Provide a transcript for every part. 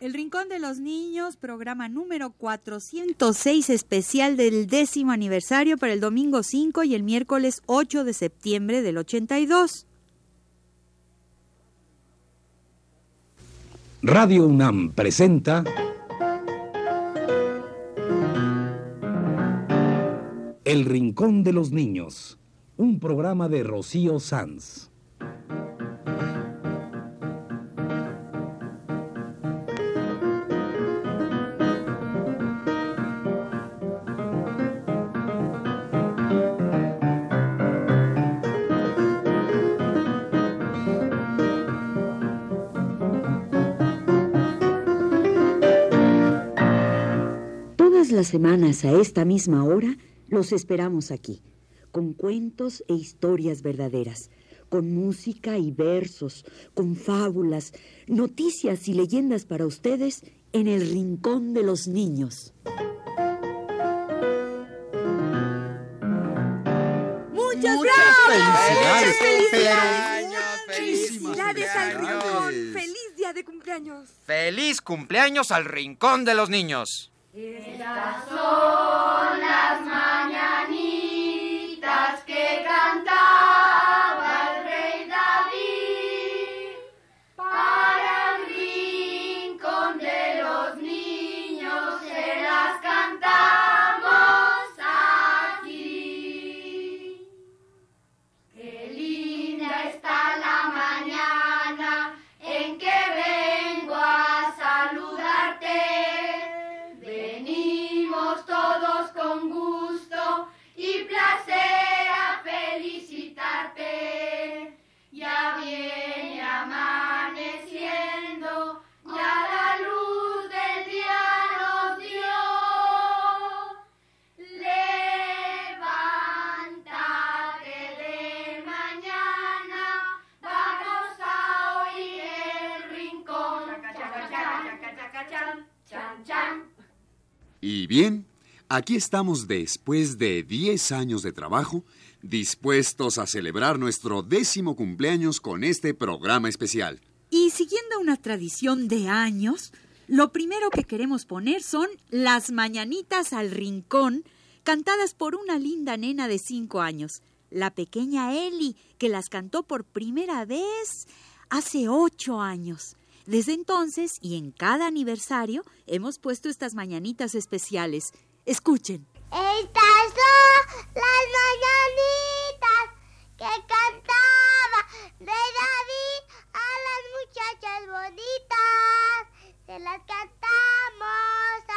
El Rincón de los Niños, programa número 406 especial del décimo aniversario para el domingo 5 y el miércoles 8 de septiembre del 82. Radio UNAM presenta El Rincón de los Niños, un programa de Rocío Sanz. Semanas a esta misma hora los esperamos aquí, con cuentos e historias verdaderas, con música y versos, con fábulas, noticias y leyendas para ustedes en el Rincón de los Niños. ¡Muchas, felicidades! ¡Felicidades! ¡Felicidades al Rincón! ¡Feliz día de cumpleaños! ¡Feliz cumpleaños al Rincón de los Niños! Estas son las mañanitas Y bien, aquí estamos después de 10 años de trabajo, dispuestos a celebrar nuestro décimo cumpleaños con este programa especial. Y siguiendo una tradición de años, lo primero que queremos poner son las mañanitas al rincón, cantadas por una linda nena de cinco años, la pequeña Eli, que las cantó por primera vez hace ocho años. Desde entonces y en cada aniversario hemos puesto estas mañanitas especiales. Escuchen. Estas son las mañanitas que cantaba Rey David a las muchachas bonitas. Se las cantamos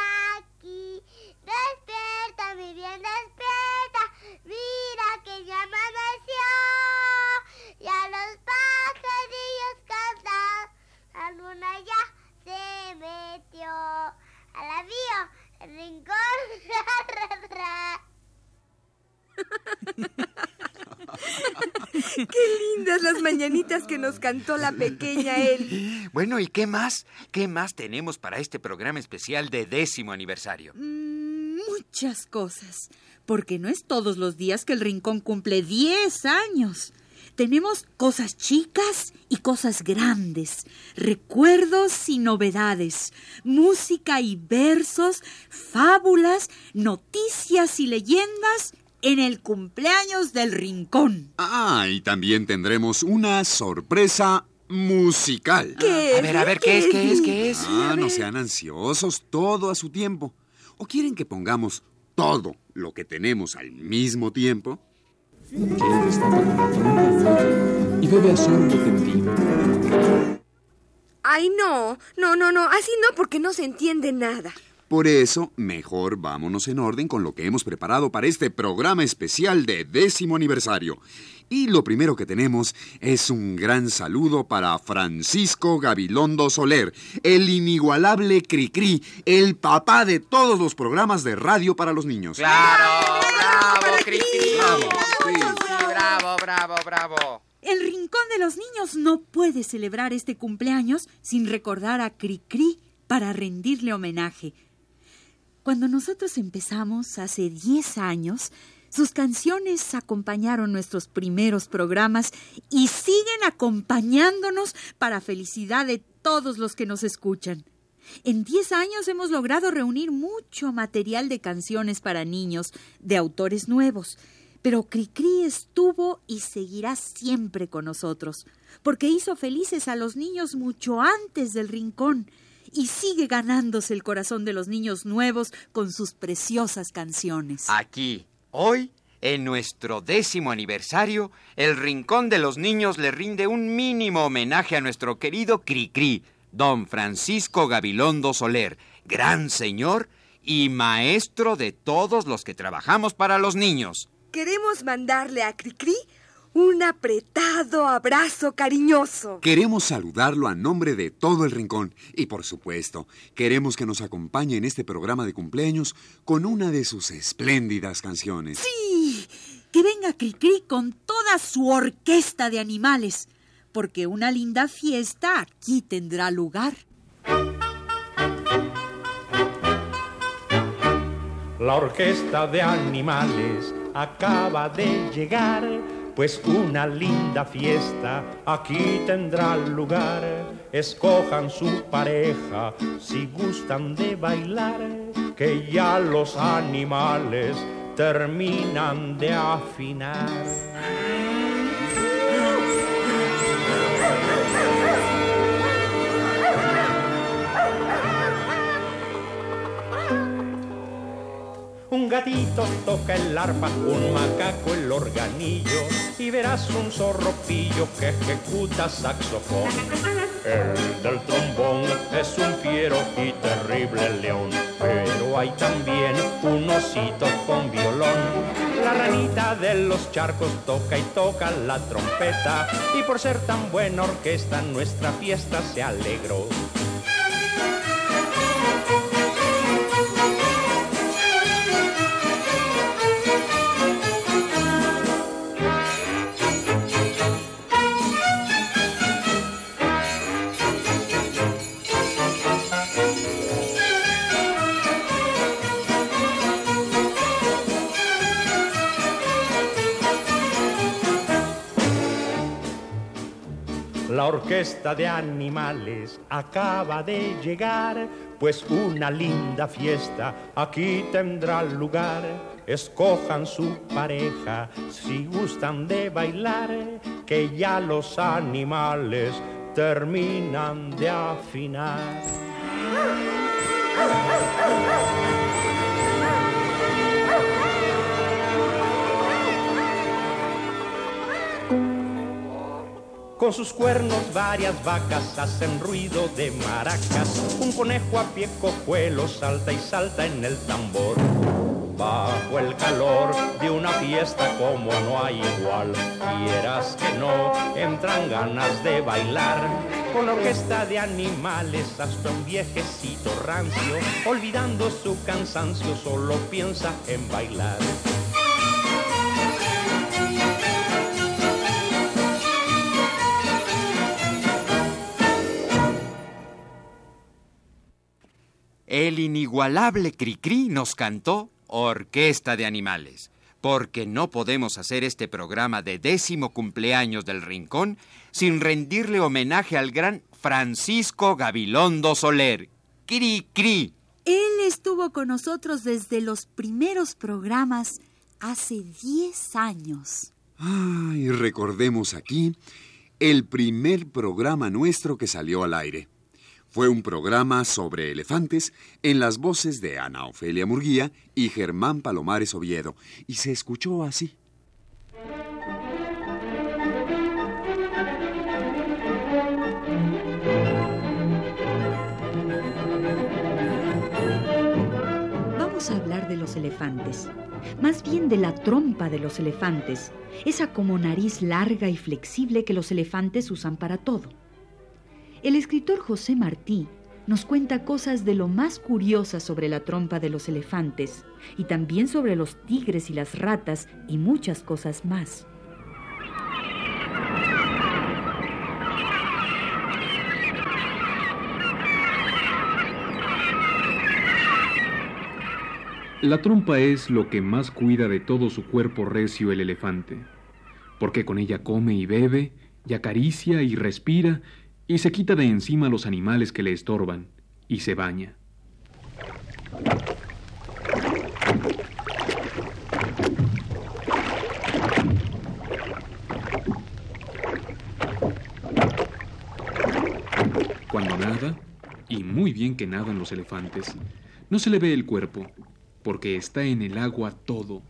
lindas las mañanitas que nos cantó la pequeña Eli! Bueno, ¿y qué más? ¿Qué más tenemos para este programa especial de décimo aniversario? Mm, Muchas cosas, porque no es todos los días que el rincón cumple 10 años. Tenemos cosas chicas y cosas grandes, recuerdos y novedades, música y versos, fábulas, noticias y leyendas en el cumpleaños del rincón. Ah, y también tendremos una sorpresa musical. ¿Qué? A ver, a ver, ¿qué es, qué es, qué es? Ah, no sean ansiosos, todo a su tiempo. ¿O quieren que pongamos todo lo que tenemos al mismo tiempo? y bebe a sorbo tendido. Ay, no, no, no, no, así no porque no se entiende nada. Por eso, mejor vámonos en orden con lo que hemos preparado para este programa especial de décimo aniversario. Y lo primero que tenemos es un gran saludo para Francisco Gabilondo Soler, el inigualable Cricri, el papá de todos los programas de radio para los niños. ¡Claro! ¡Bravo, Cri Cri! Bravo, sí, bravo, bravo, bravo. El Rincón de los Niños no puede celebrar este cumpleaños sin recordar a Cricri para rendirle homenaje. Cuando nosotros empezamos hace 10 años, sus canciones acompañaron nuestros primeros programas y siguen acompañándonos para felicidad de todos los que nos escuchan. En diez años hemos logrado reunir mucho material de canciones para niños de autores nuevos. Pero Cricri estuvo y seguirá siempre con nosotros, porque hizo felices a los niños mucho antes del rincón y sigue ganándose el corazón de los niños nuevos con sus preciosas canciones. Aquí, hoy, en nuestro décimo aniversario, el Rincón de los Niños le rinde un mínimo homenaje a nuestro querido Cricri, don Francisco Gabilondo Soler, gran señor y maestro de todos los que trabajamos para los niños. Queremos mandarle a Cricri un apretado abrazo cariñoso. Queremos saludarlo a nombre de todo el rincón y por supuesto, queremos que nos acompañe en este programa de cumpleaños con una de sus espléndidas canciones. Sí, que venga Cricri con toda su orquesta de animales, porque una linda fiesta aquí tendrá lugar. La orquesta de animales acaba de llegar, pues una linda fiesta aquí tendrá lugar. Escojan su pareja si gustan de bailar, que ya los animales terminan de afinar. Gatito toca el arpa, un macaco el organillo y verás un zorropillo que ejecuta saxofón. El del trombón es un fiero y terrible león, pero hay también un osito con violón. La ranita de los charcos toca y toca la trompeta y por ser tan buena orquesta nuestra fiesta se alegró. Orquesta de animales acaba de llegar, pues una linda fiesta aquí tendrá lugar. Escojan su pareja si gustan de bailar, que ya los animales terminan de afinar. Con sus cuernos varias vacas hacen ruido de maracas. Un conejo a pie cojuelo salta y salta en el tambor. Bajo el calor de una fiesta como no hay igual, quieras que no, entran ganas de bailar. Con la orquesta de animales hasta un viejecito rancio, olvidando su cansancio, solo piensa en bailar. El inigualable Cricri nos cantó Orquesta de Animales, porque no podemos hacer este programa de décimo cumpleaños del Rincón sin rendirle homenaje al gran Francisco Gabilondo Soler. Cri Él estuvo con nosotros desde los primeros programas hace 10 años. Ay, recordemos aquí el primer programa nuestro que salió al aire. Fue un programa sobre elefantes en las voces de Ana Ofelia Murguía y Germán Palomares Oviedo, y se escuchó así. Vamos a hablar de los elefantes, más bien de la trompa de los elefantes, esa como nariz larga y flexible que los elefantes usan para todo. El escritor José Martí nos cuenta cosas de lo más curiosas sobre la trompa de los elefantes y también sobre los tigres y las ratas y muchas cosas más. La trompa es lo que más cuida de todo su cuerpo recio el elefante, porque con ella come y bebe, y acaricia y respira, y se quita de encima los animales que le estorban, y se baña. Cuando nada, y muy bien que nadan los elefantes, no se le ve el cuerpo, porque está en el agua todo,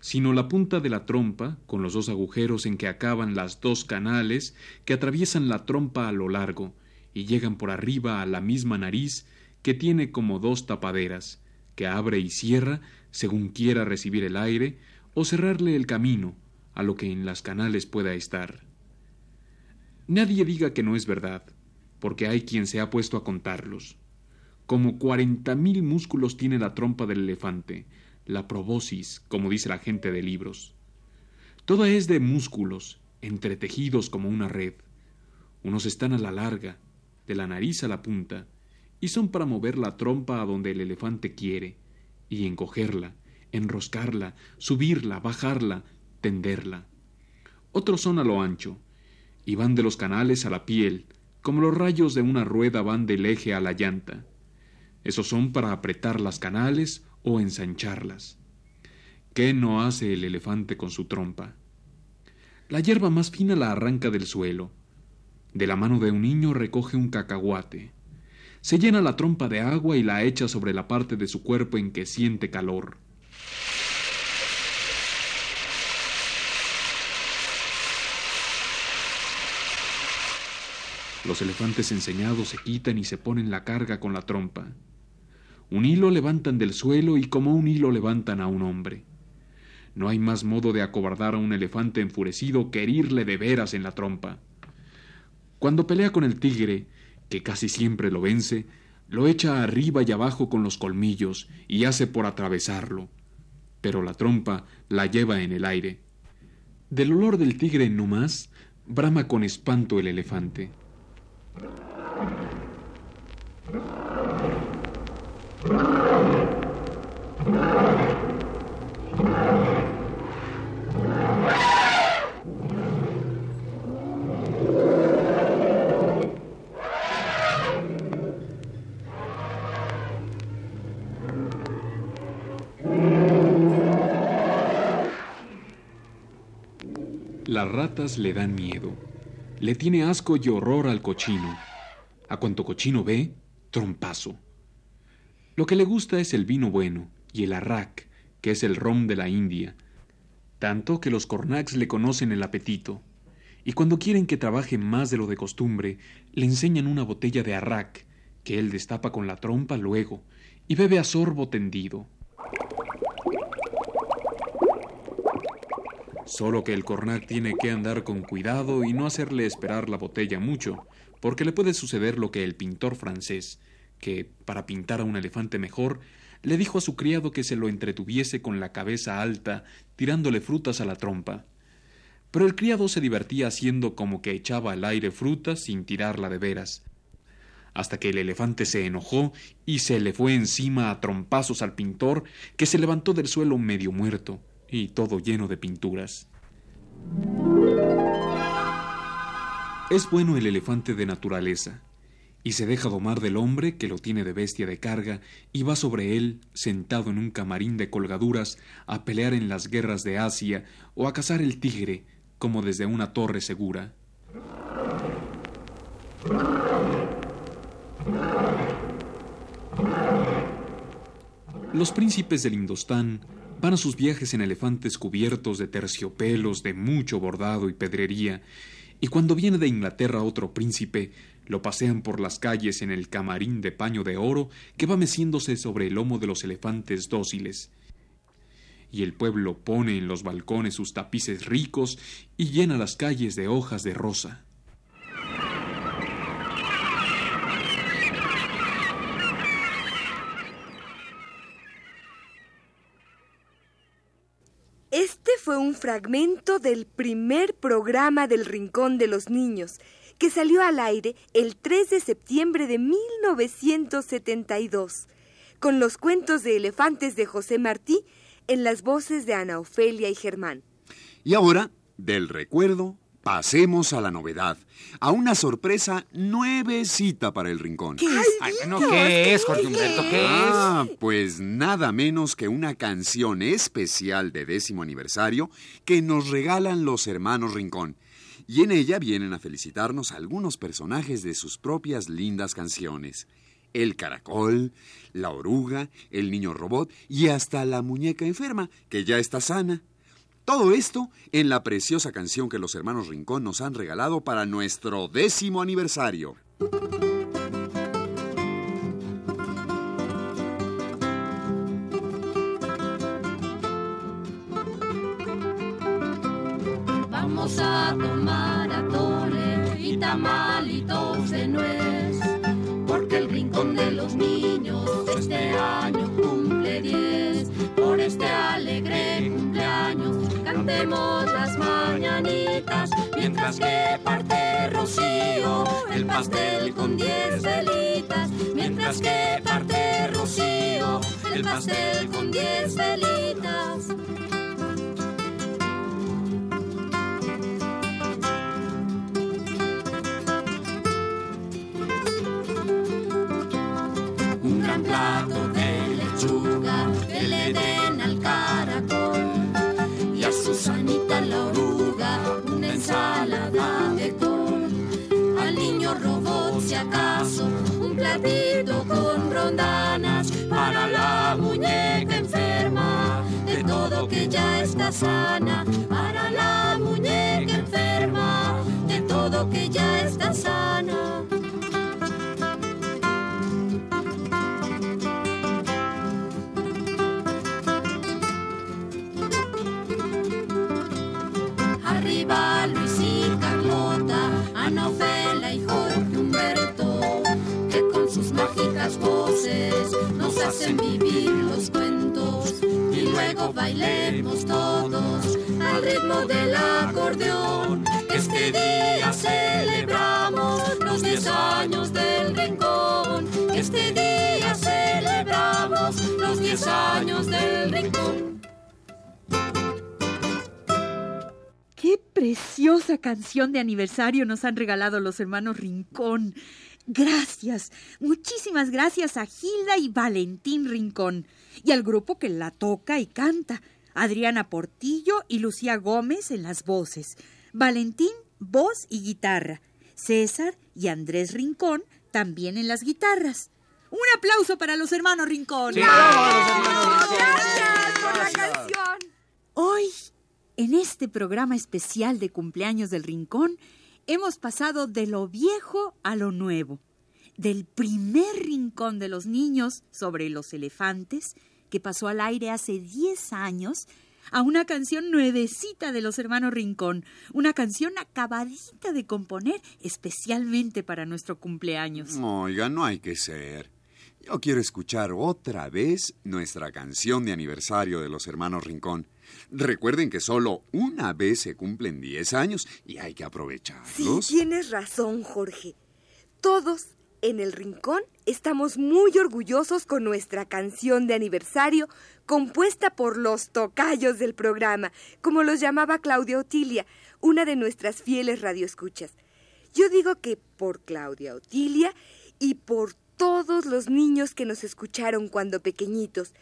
sino la punta de la trompa, con los dos agujeros en que acaban las dos canales que atraviesan la trompa a lo largo y llegan por arriba a la misma nariz que tiene como dos tapaderas, que abre y cierra según quiera recibir el aire o cerrarle el camino a lo que en las canales pueda estar. Nadie diga que no es verdad, porque hay quien se ha puesto a contarlos. Como cuarenta mil músculos tiene la trompa del elefante, la probosis, como dice la gente de libros. Toda es de músculos, entretejidos como una red. Unos están a la larga, de la nariz a la punta, y son para mover la trompa a donde el elefante quiere, y encogerla, enroscarla, subirla, bajarla, tenderla. Otros son a lo ancho, y van de los canales a la piel, como los rayos de una rueda van del eje a la llanta. Esos son para apretar las canales o ensancharlas. ¿Qué no hace el elefante con su trompa? La hierba más fina la arranca del suelo. De la mano de un niño recoge un cacahuate. Se llena la trompa de agua y la echa sobre la parte de su cuerpo en que siente calor. Los elefantes enseñados se quitan y se ponen la carga con la trompa. Un hilo levantan del suelo y como un hilo levantan a un hombre. No hay más modo de acobardar a un elefante enfurecido que herirle de veras en la trompa. Cuando pelea con el tigre, que casi siempre lo vence, lo echa arriba y abajo con los colmillos y hace por atravesarlo. Pero la trompa la lleva en el aire. Del olor del tigre no más, brama con espanto el elefante. Las ratas le dan miedo. Le tiene asco y horror al cochino. A cuanto cochino ve, trompazo. Lo que le gusta es el vino bueno y el arrak, que es el rom de la India. Tanto que los cornacs le conocen el apetito. Y cuando quieren que trabaje más de lo de costumbre, le enseñan una botella de arrak, que él destapa con la trompa luego, y bebe a sorbo tendido. Solo que el cornac tiene que andar con cuidado y no hacerle esperar la botella mucho, porque le puede suceder lo que el pintor francés, que, para pintar a un elefante mejor, le dijo a su criado que se lo entretuviese con la cabeza alta, tirándole frutas a la trompa. Pero el criado se divertía haciendo como que echaba al aire frutas sin tirarla de veras, hasta que el elefante se enojó y se le fue encima a trompazos al pintor, que se levantó del suelo medio muerto y todo lleno de pinturas. Es bueno el elefante de naturaleza, y se deja domar del hombre que lo tiene de bestia de carga y va sobre él, sentado en un camarín de colgaduras, a pelear en las guerras de Asia o a cazar el tigre, como desde una torre segura. Los príncipes del Indostán van a sus viajes en elefantes cubiertos de terciopelos, de mucho bordado y pedrería, y cuando viene de Inglaterra otro príncipe, lo pasean por las calles en el camarín de paño de oro que va meciéndose sobre el lomo de los elefantes dóciles. Y el pueblo pone en los balcones sus tapices ricos y llena las calles de hojas de rosa. Este fue un fragmento del primer programa del Rincón de los Niños, que salió al aire el 3 de septiembre de 1972, con los cuentos de elefantes de José Martí en las voces de Ana Ofelia y Germán. Y ahora, del recuerdo Pasemos a la novedad, a una sorpresa nuevecita para el rincón. ¿Qué es? Ay, ¿qué es, Jorge Humberto? ¿Qué es? Ah, pues nada menos que una canción especial de décimo aniversario que nos regalan los hermanos Rincón. Y en ella vienen a felicitarnos algunos personajes de sus propias lindas canciones. El caracol, la oruga, el niño robot y hasta la muñeca enferma, que ya está sana. Todo esto en la preciosa canción que los hermanos Rincón nos han regalado para nuestro décimo aniversario. Mientras que parte Rocío el pastel con diez velitas, mientras que parte Rocío el pastel con diez velitas. Sana para la muñeca enferma de todo que ya está sana. Arriba Luis y Carlota, Ana Ofela y Jorge Humberto, que con sus mágicas voces nos hacen vivir luego bailemos todos al ritmo del acordeón. Este día celebramos los 10 años del rincón. Este día celebramos los 10 años del rincón. ¡Qué preciosa canción de aniversario nos han regalado los hermanos Rincón! Gracias, muchísimas gracias a Gilda y Valentín Rincón y al grupo que la toca y canta. Adriana Portillo y Lucía Gómez en las voces. Valentín, voz y guitarra. César y Andrés Rincón también en las guitarras. Un aplauso para los hermanos Rincón. Gracias por la canción. Hoy, en este programa especial de cumpleaños del Rincón, hemos pasado de lo viejo a lo nuevo. Del primer rincón de los niños sobre los elefantes, que pasó al aire hace 10 años, a una canción nuevecita de los hermanos Rincón, una canción acabadita de componer especialmente para nuestro cumpleaños. Oiga, no hay que ser. Yo quiero escuchar otra vez nuestra canción de aniversario de los hermanos Rincón. Recuerden que solo una vez se cumplen 10 años y hay que Sí, aprovecharlos. tienes razón, Jorge. Todos en el rincón estamos muy orgullosos con nuestra canción de aniversario compuesta por los tocayos del programa, como los llamaba Claudia Otilia, una de nuestras fieles radioescuchas. Yo digo que por Claudia Otilia y por todos los niños que nos escucharon cuando pequeñitos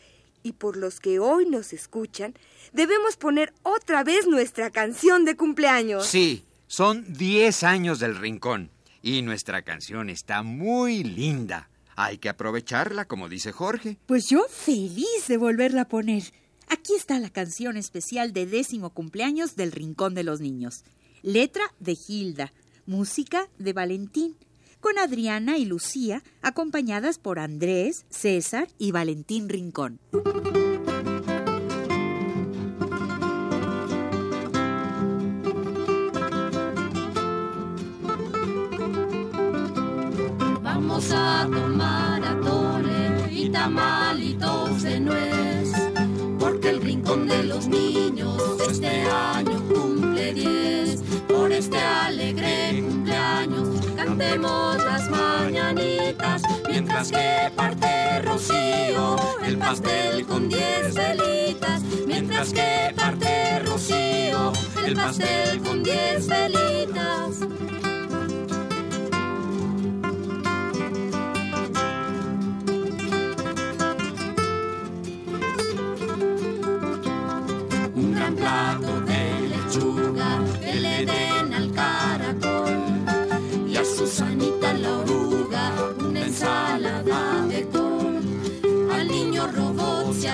y por los que hoy nos escuchan, debemos poner otra vez nuestra canción de cumpleaños. Sí, son 10 años del rincón y nuestra canción está muy linda. Hay que aprovecharla, como dice Jorge. Pues yo feliz de volverla a poner. Aquí está la canción especial de décimo cumpleaños del Rincón de los Niños. Letra de Gilda, música de Valentín, con Adriana y Lucía, acompañadas por Andrés, César y Valentín Rincón. Vamos a tomar atole y tamalitos de nuez, porque el rincón de los niños este año mientras que parte Rocío el pastel con diez velitas, mientras que parte Rocío el pastel con diez velitas.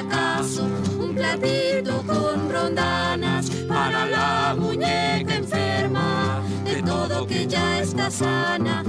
Acaso un platito con rondanas para la muñeca enferma. De todo que ya está sana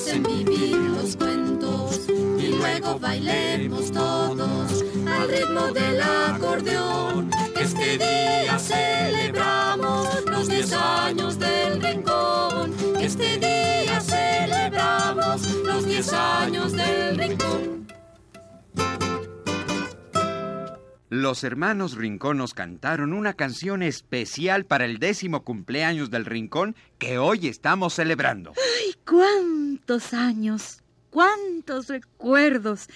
hacen vivir los cuentos. Y luego bailemos todos al ritmo del acordeón. Este día celebramos los 10 años del rincón. Este día celebramos los 10 años del rincón. Los hermanos Rincón nos cantaron una canción especial para el décimo cumpleaños del Rincón que hoy estamos celebrando. ¡Ay, cuántos años! ¡Cuántos recuerdos!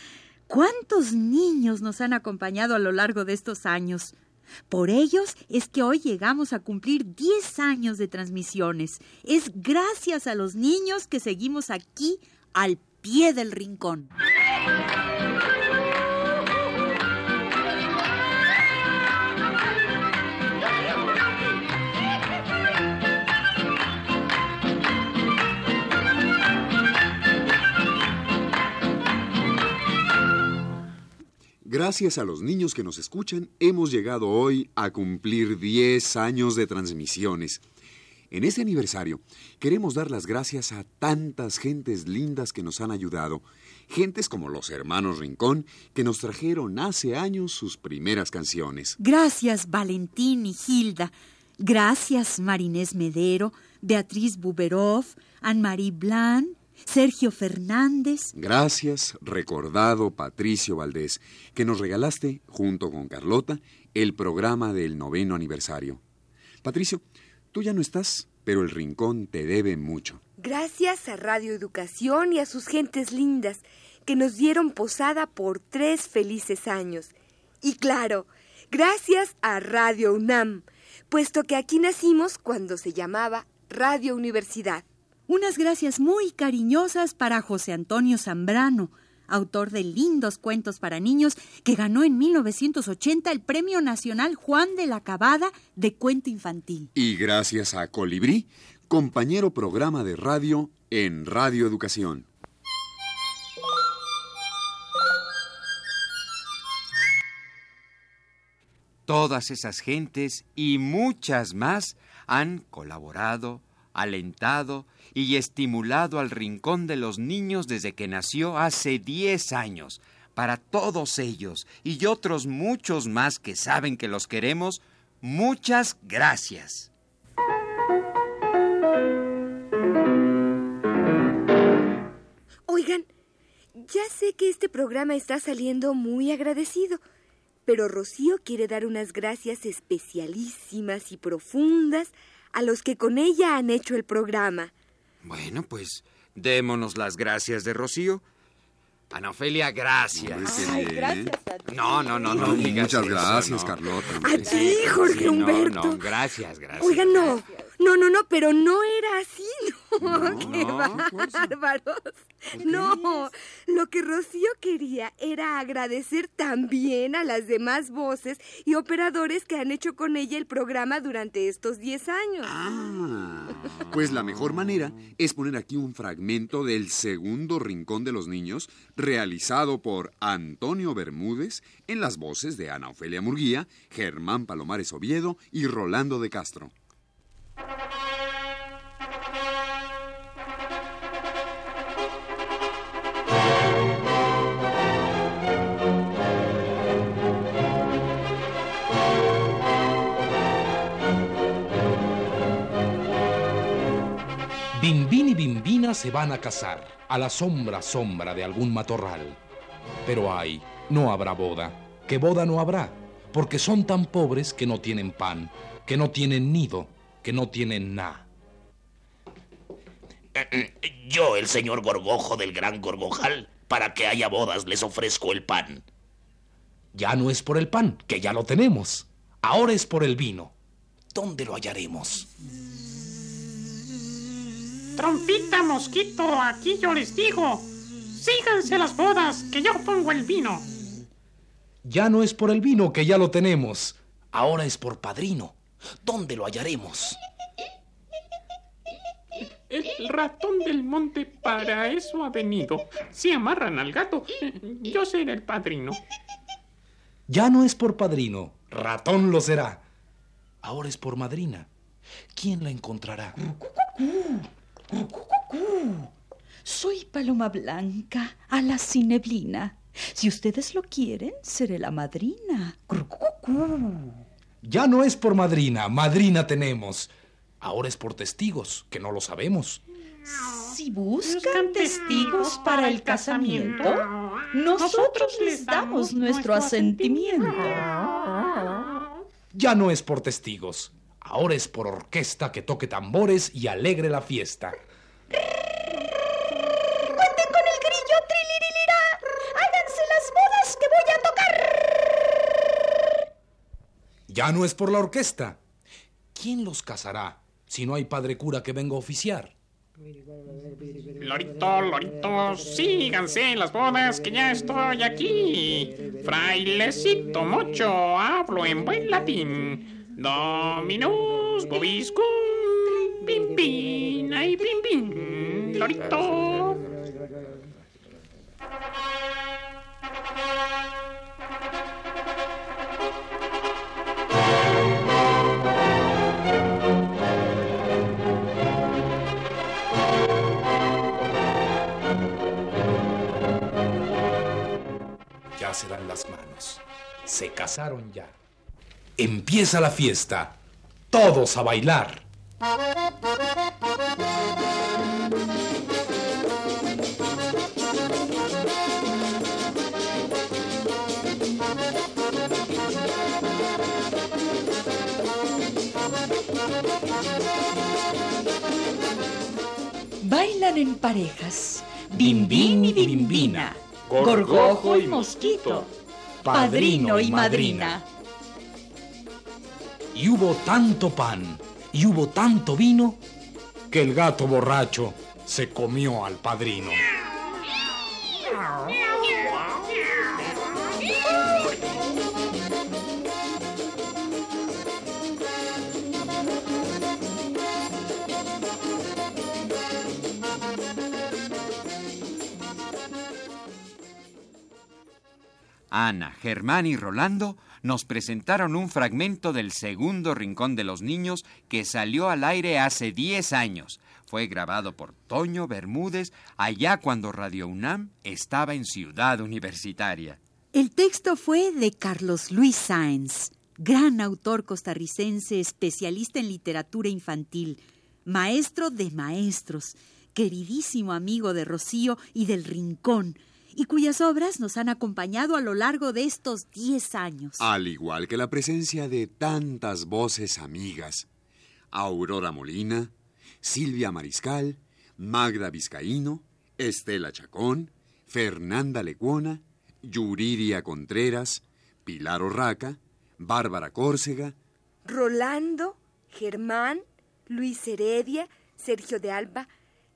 ¿Cuántos niños nos han acompañado a lo largo de estos años? Por ellos es que hoy llegamos a cumplir 10 años de transmisiones. Es gracias a los niños que seguimos aquí al pie del rincón. Gracias a los niños que nos escuchan, hemos llegado hoy a cumplir 10 años de transmisiones. En este aniversario queremos dar las gracias a tantas gentes lindas que nos han ayudado, gentes como los hermanos Rincón, que nos trajeron hace años sus primeras canciones. Gracias, Valentín y Gilda. Gracias, Marinés Medero, Beatriz Buberov, Anne-Marie Blanc, Sergio Fernández. Gracias, recordado Patricio Valdés, que nos regalaste, junto con Carlota, el programa del noveno aniversario. Patricio, tú ya no estás, pero el rincón te debe mucho. Gracias a Radio Educación y a sus gentes lindas que nos dieron posada por tres felices años. Y claro, gracias a Radio UNAM, puesto que aquí nacimos cuando se llamaba Radio Universidad. Unas gracias muy cariñosas para José Antonio Zambrano, autor de lindos cuentos para niños, que ganó en 1980 el Premio Nacional Juan de la Cabada de Cuento Infantil. Y gracias a Colibrí, compañero programa de radio en Radio Educación. Todas esas gentes y muchas más han colaborado, alentado y estimulado al Rincón de los Niños desde que nació hace 10 años. Para todos ellos y otros muchos más que saben que los queremos, muchas gracias. Oigan, ya sé que este programa está saliendo muy agradecido, pero Rocío quiere dar unas gracias especialísimas y profundas a los que con ella han hecho el programa. Bueno, pues démonos las gracias de Rocío. Ana Ofelia, gracias. Ay, gracias No, no, no, no. Ay, digas muchas eso, gracias, no. Carlota. A ti, Jorge Sí, no, Humberto. No, gracias, gracias. Oigan, no, no, no, no, pero no era así, no. ¡Qué no, bárbaros! No, lo que Rocío quería era agradecer también a las demás voces y operadores que han hecho con ella el programa durante estos 10 años. Ah, pues la mejor manera es poner aquí un fragmento del segundo Rincón de los Niños, realizado por Antonio Bermúdez, en las voces de Ana Ofelia Murguía, Germán Palomares Oviedo y Rolando de Castro. Bimbín y Bimbina se van a casar a la sombra sombra de algún matorral. Pero ay, no habrá boda, que boda no habrá, porque son tan pobres que no tienen pan, que no tienen nido, que no tienen nada. Yo, el señor Gorgojo del Gran Gorgojal, para que haya bodas les ofrezco el pan. Ya no es por el pan, que ya lo tenemos. Ahora es por el vino. ¿Dónde lo hallaremos? Trompita, mosquito, aquí yo les digo. Síganse las bodas, que yo pongo el vino. Ya no es por el vino, que ya lo tenemos. Ahora es por padrino. ¿Dónde lo hallaremos? El ratón del monte para eso ha venido. Si amarran al gato, yo seré el padrino. Ya no es por padrino, ratón lo será. Ahora es por madrina. ¿Quién la encontrará? Soy Paloma Blanca, a la cineblina. Si ustedes lo quieren, seré la madrina. Ya no es por madrina, madrina tenemos. Ahora es por testigos, que no lo sabemos. Si buscan testigos para el casamiento, nosotros les damos nuestro asentimiento. Ya no es por testigos, ahora es por orquesta que toque tambores y alegre la fiesta. Ya no es por la orquesta. ¿Quién los casará si no hay padre cura que venga a oficiar? Lorito, lorito, síganse las bodas que ya estoy aquí. Frailecito mocho, hablo en buen latín. Dominus vobiscum, pim pim, ay pim pim, lorito. Se dan las manos. Se casaron ya. Empieza la fiesta. Todos a bailar. Bailan en parejas. Bimbín y bimbina. Gorgojo y mosquito. Padrino y madrina. Y hubo tanto pan y hubo tanto vino que el gato borracho se comió al padrino. Ana, Germán y Rolando nos presentaron un fragmento del segundo Rincón de los Niños que salió al aire hace 10 años. Fue grabado por Toño Bermúdez allá cuando Radio UNAM estaba en Ciudad Universitaria. El texto fue de Carlos Luis Sáenz, gran autor costarricense, especialista en literatura infantil, maestro de maestros, queridísimo amigo de Rocío y del Rincón, y cuyas obras nos han acompañado a lo largo de estos 10 años. Al igual que la presencia de tantas voces amigas. Aurora Molina, Silvia Mariscal, Magda Vizcaíno, Estela Chacón, Fernanda Lecuona, Yuridia Contreras, Pilar Orraca, Bárbara Córcega, Rolando, Germán, Luis Heredia, Sergio de Alba,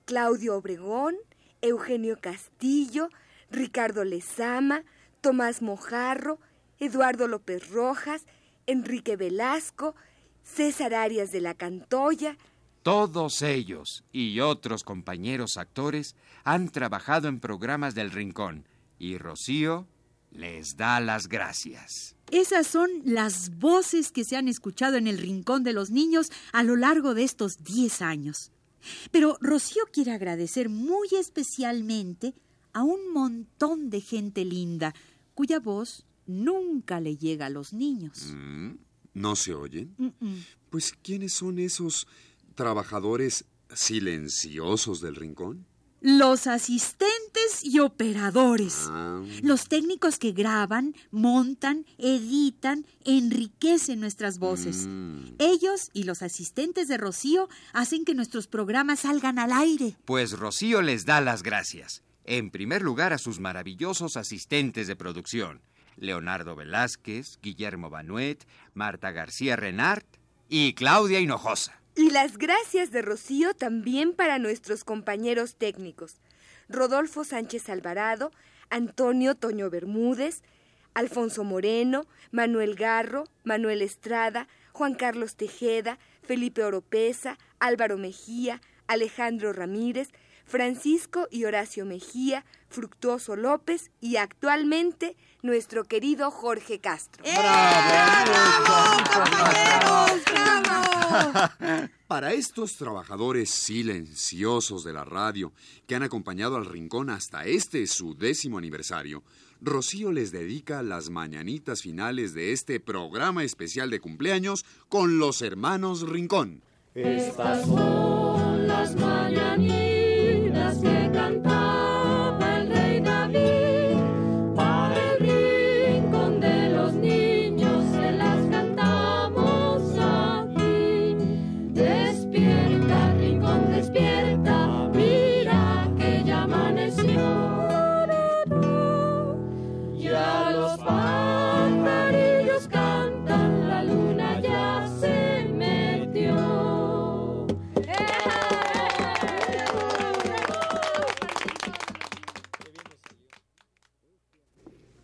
Claudio Obregón, Eugenio Castillo, Ricardo Lezama, Tomás Mojarro, Eduardo López Rojas, Enrique Velasco, César Arias de la Cantoya. Todos ellos y otros compañeros actores han trabajado en programas del Rincón y Rocío les da las gracias. Esas son las voces que se han escuchado en el Rincón de los Niños a lo largo de estos 10 años. Pero Rocío quiere agradecer muy especialmente a un montón de gente linda cuya voz nunca le llega a los niños. Mm, ¿No se oyen? Mm, mm. Pues, ¿quiénes son esos trabajadores silenciosos del rincón? Los asistentes y operadores. Ah, Los técnicos que graban, montan, editan, enriquecen nuestras voces. mm. Ellos y los asistentes de Rocío hacen que nuestros programas salgan al aire. Pues Rocío les da las gracias. En primer lugar a sus maravillosos asistentes de producción. Leonardo Velázquez, Guillermo Banuet, Marta García Renart y Claudia Hinojosa. Y las gracias de Rocío también para nuestros compañeros técnicos. Rodolfo Sánchez Alvarado, Antonio Toño Bermúdez, Alfonso Moreno, Manuel Garro, Manuel Estrada, Juan Carlos Tejeda, Felipe Oropesa, Álvaro Mejía, Alejandro Ramírez, Francisco y Horacio Mejía, Fructuoso López y actualmente nuestro querido Jorge Castro. Para estos trabajadores silenciosos de la radio que han acompañado al Rincón hasta este su décimo aniversario, Rocío les dedica las mañanitas finales de este programa especial de cumpleaños con los hermanos Rincón. Estas son las mañanitas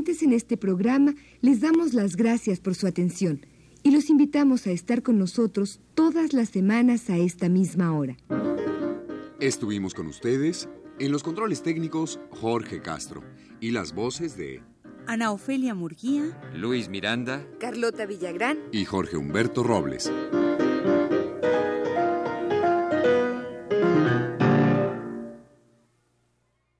Participantes en este programa les damos las gracias por su atención y los invitamos a estar con nosotros todas las semanas a esta misma hora. Estuvimos con ustedes en los controles técnicos Jorge Castro y las voces de Ana Ofelia Murguía. Luis Miranda. Carlota Villagrán. y Jorge Humberto Robles.